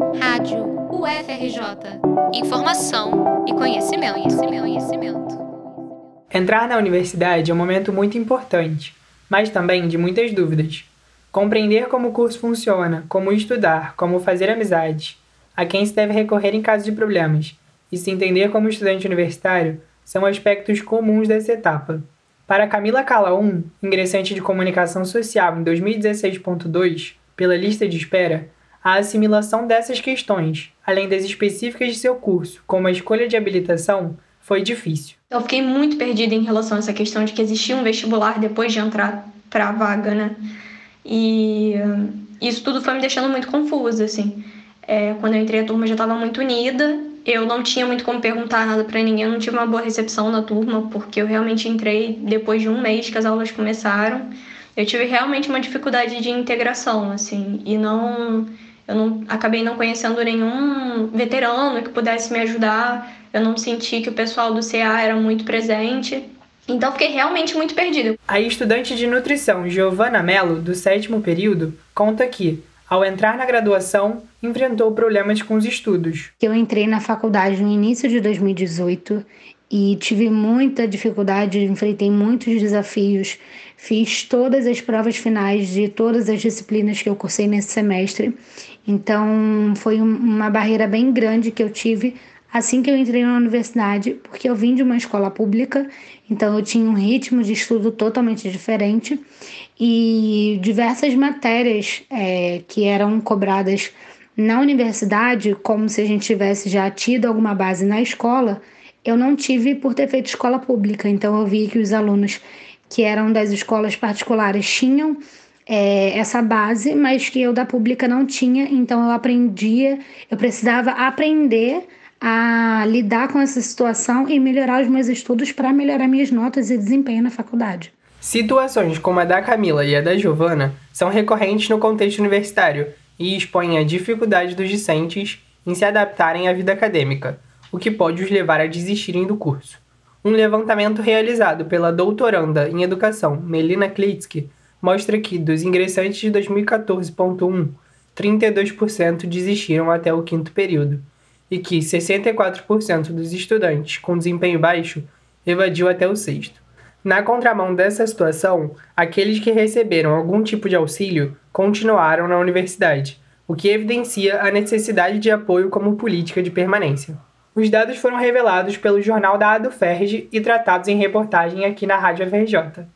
Rádio UFRJ. Informação e conhecimento, conhecimento, conhecimento. Entrar na universidade é um momento muito importante, mas também de muitas dúvidas. Compreender como o curso funciona, como estudar, como fazer amizades, a quem se deve recorrer em caso de problemas, e se entender como estudante universitário são aspectos comuns dessa etapa. Para Camila Calaum, ingressante de Comunicação Social em 2016.2, pela lista de espera, a assimilação dessas questões, além das específicas de seu curso, como a escolha de habilitação, foi difícil. Eu fiquei muito perdida em relação a essa questão de que existia um vestibular depois de entrar para a vaga, né? E isso tudo foi me deixando muito confusa, assim. É, quando eu entrei, a turma já estava muito unida. Eu não tinha muito como perguntar nada para ninguém, eu não tive uma boa recepção na turma, porque eu realmente entrei depois de um mês que as aulas começaram. Eu tive realmente uma dificuldade de integração, assim, e não. Eu não acabei não conhecendo nenhum veterano que pudesse me ajudar. Eu não senti que o pessoal do CA era muito presente. Então fiquei realmente muito perdida. A estudante de nutrição Giovana Mello, do sétimo período, conta que, ao entrar na graduação, enfrentou problemas com os estudos. Eu entrei na faculdade no início de 2018 e tive muita dificuldade, enfrentei muitos desafios, fiz todas as provas finais de todas as disciplinas que eu cursei nesse semestre. Então, foi uma barreira bem grande que eu tive assim que eu entrei na universidade, porque eu vim de uma escola pública, então eu tinha um ritmo de estudo totalmente diferente e diversas matérias é, que eram cobradas na universidade, como se a gente tivesse já tido alguma base na escola, eu não tive por ter feito escola pública. Então eu vi que os alunos que eram das escolas particulares tinham é, essa base, mas que eu da pública não tinha. Então eu aprendia, eu precisava aprender a lidar com essa situação e melhorar os meus estudos para melhorar minhas notas e desempenho na faculdade. Situações como a da Camila e a da Giovana são recorrentes no contexto universitário e expõem a dificuldade dos discentes em se adaptarem à vida acadêmica, o que pode os levar a desistirem do curso. Um levantamento realizado pela doutoranda em educação Melina Klitsky mostra que, dos ingressantes de 2014.1, 32% desistiram até o quinto período, e que 64% dos estudantes com desempenho baixo evadiu até o sexto. Na contramão dessa situação, aqueles que receberam algum tipo de auxílio continuaram na universidade, o que evidencia a necessidade de apoio como política de permanência. Os dados foram revelados pelo jornal da AdoFerj e tratados em reportagem aqui na Rádio FRJ.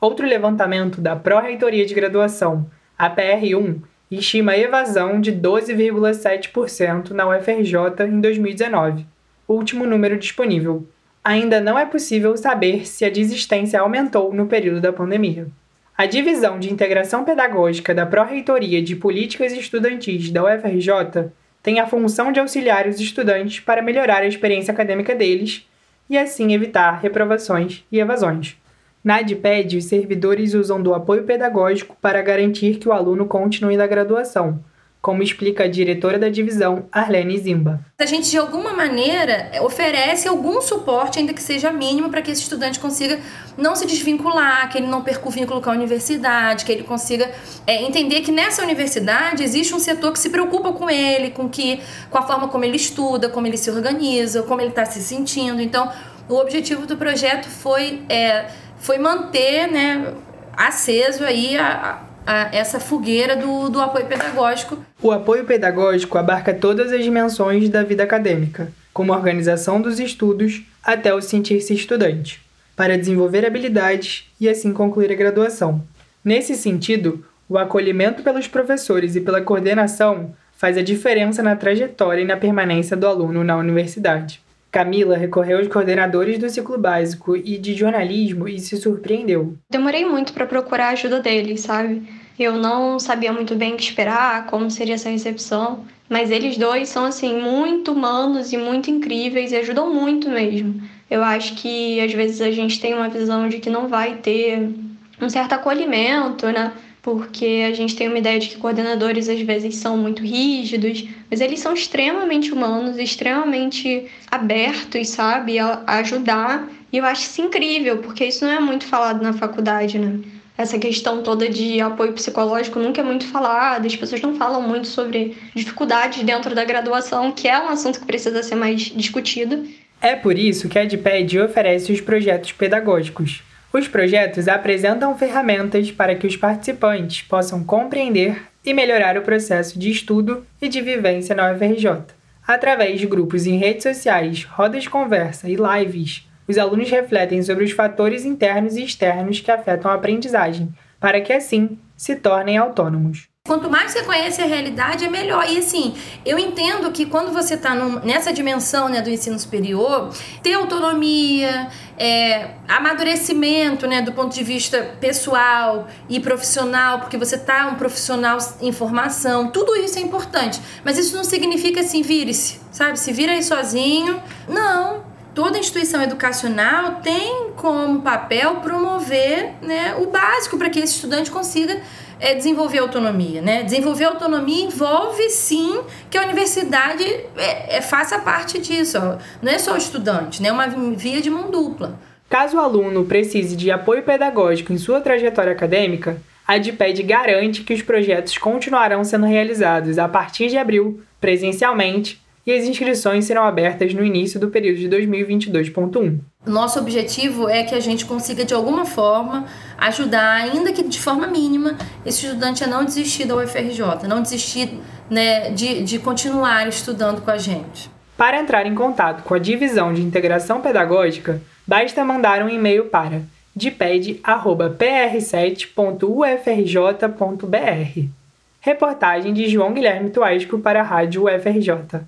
Outro levantamento da Pró-Reitoria de Graduação, a PR1, estima evasão de 12,7% na UFRJ em 2019, último número disponível. Ainda não é possível saber se a desistência aumentou no período da pandemia. A Divisão de Integração Pedagógica da Pró-Reitoria de Políticas Estudantis da UFRJ tem a função de auxiliar os estudantes para melhorar a experiência acadêmica deles e assim evitar reprovações e evasões. Na ADPED, os servidores usam do apoio pedagógico para garantir que o aluno continue na graduação, como explica a diretora da divisão, Arlene Zimba. A gente, de alguma maneira, oferece algum suporte, ainda que seja mínimo, para que esse estudante consiga não se desvincular, que ele não perca o vínculo com a universidade, que ele consiga é, entender que nessa universidade existe um setor que se preocupa com ele, com, que, com a forma como ele estuda, como ele se organiza, como ele está se sentindo. Então, o objetivo do projeto foi... É, foi manter né, aceso aí a, a, essa fogueira do, do apoio pedagógico. O apoio pedagógico abarca todas as dimensões da vida acadêmica, como a organização dos estudos até o sentir-se estudante, para desenvolver habilidades e assim concluir a graduação. Nesse sentido, o acolhimento pelos professores e pela coordenação faz a diferença na trajetória e na permanência do aluno na universidade. Camila recorreu aos coordenadores do ciclo básico e de jornalismo e se surpreendeu. Demorei muito para procurar a ajuda deles, sabe? Eu não sabia muito bem o que esperar, como seria essa recepção, mas eles dois são assim muito humanos e muito incríveis e ajudam muito mesmo. Eu acho que às vezes a gente tem uma visão de que não vai ter um certo acolhimento, né? porque a gente tem uma ideia de que coordenadores às vezes são muito rígidos, mas eles são extremamente humanos, extremamente abertos, sabe, a ajudar. E eu acho isso incrível, porque isso não é muito falado na faculdade, né? Essa questão toda de apoio psicológico nunca é muito falada, as pessoas não falam muito sobre dificuldades dentro da graduação, que é um assunto que precisa ser mais discutido. É por isso que a EdPed oferece os projetos pedagógicos. Os projetos apresentam ferramentas para que os participantes possam compreender e melhorar o processo de estudo e de vivência na UFRJ. Através de grupos em redes sociais, rodas de conversa e lives, os alunos refletem sobre os fatores internos e externos que afetam a aprendizagem, para que assim se tornem autônomos. Quanto mais você conhece a realidade, é melhor. E assim, eu entendo que quando você está nessa dimensão né, do ensino superior, ter autonomia, é, amadurecimento né, do ponto de vista pessoal e profissional, porque você está um profissional em formação, tudo isso é importante. Mas isso não significa assim, vire-se, sabe? Se vira aí sozinho. Não, toda instituição educacional tem como papel promover né, o básico para que esse estudante consiga é, desenvolver autonomia. Né? Desenvolver autonomia envolve sim que a universidade é, é, faça parte disso. Ó. Não é só o estudante, né? é uma via de mão dupla. Caso o aluno precise de apoio pedagógico em sua trajetória acadêmica, a DPED garante que os projetos continuarão sendo realizados a partir de abril, presencialmente, e as inscrições serão abertas no início do período de 2022.1. Nosso objetivo é que a gente consiga, de alguma forma, ajudar, ainda que de forma mínima, esse estudante a não desistir da UFRJ, não desistir né, de, de continuar estudando com a gente. Para entrar em contato com a Divisão de Integração Pedagógica, basta mandar um e-mail para diped.pr7.ufrj.br. Reportagem de João Guilherme Tuasco para a Rádio UFRJ.